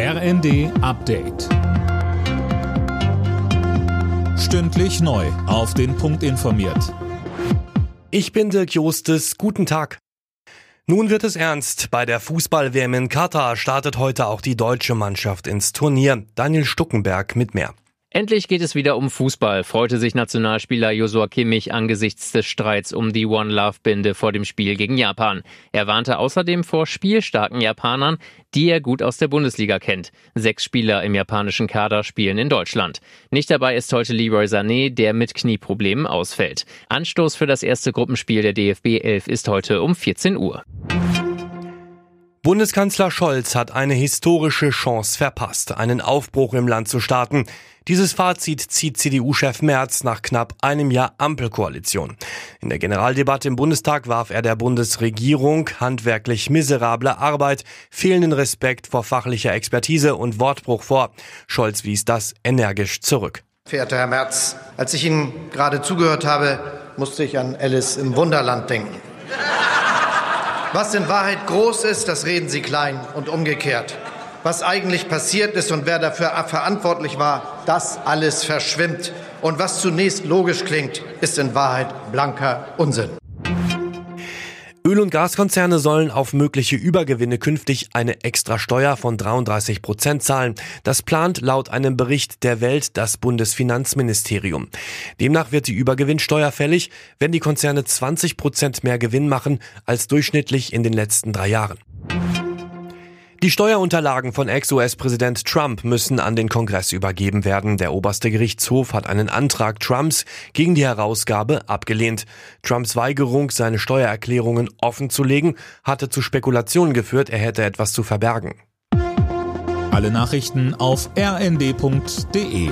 RND Update. Stündlich neu. Auf den Punkt informiert. Ich bin Dirk Jostes. Guten Tag. Nun wird es ernst. Bei der Fußball-WM in Katar startet heute auch die deutsche Mannschaft ins Turnier. Daniel Stuckenberg mit mehr. Endlich geht es wieder um Fußball, freute sich Nationalspieler Josua Kimmich angesichts des Streits um die One Love Binde vor dem Spiel gegen Japan. Er warnte außerdem vor spielstarken Japanern, die er gut aus der Bundesliga kennt. Sechs Spieler im japanischen Kader spielen in Deutschland. Nicht dabei ist heute Leroy Sané, der mit Knieproblemen ausfällt. Anstoß für das erste Gruppenspiel der DFB 11 ist heute um 14 Uhr. Bundeskanzler Scholz hat eine historische Chance verpasst, einen Aufbruch im Land zu starten. Dieses Fazit zieht CDU-Chef Merz nach knapp einem Jahr Ampelkoalition. In der Generaldebatte im Bundestag warf er der Bundesregierung handwerklich miserable Arbeit, fehlenden Respekt vor fachlicher Expertise und Wortbruch vor. Scholz wies das energisch zurück. Verehrter Herr Merz, als ich Ihnen gerade zugehört habe, musste ich an Alice im Wunderland denken. Was in Wahrheit groß ist, das reden Sie klein und umgekehrt. Was eigentlich passiert ist und wer dafür verantwortlich war, das alles verschwimmt. Und was zunächst logisch klingt, ist in Wahrheit blanker Unsinn. Öl- und Gaskonzerne sollen auf mögliche Übergewinne künftig eine Extrasteuer von 33 Prozent zahlen. Das plant laut einem Bericht der Welt das Bundesfinanzministerium. Demnach wird die Übergewinnsteuer fällig, wenn die Konzerne 20 Prozent mehr Gewinn machen als durchschnittlich in den letzten drei Jahren. Die Steuerunterlagen von Ex-US-Präsident Trump müssen an den Kongress übergeben werden. Der oberste Gerichtshof hat einen Antrag Trumps gegen die Herausgabe abgelehnt. Trumps Weigerung, seine Steuererklärungen offenzulegen, hatte zu Spekulationen geführt, er hätte etwas zu verbergen. Alle Nachrichten auf rnd.de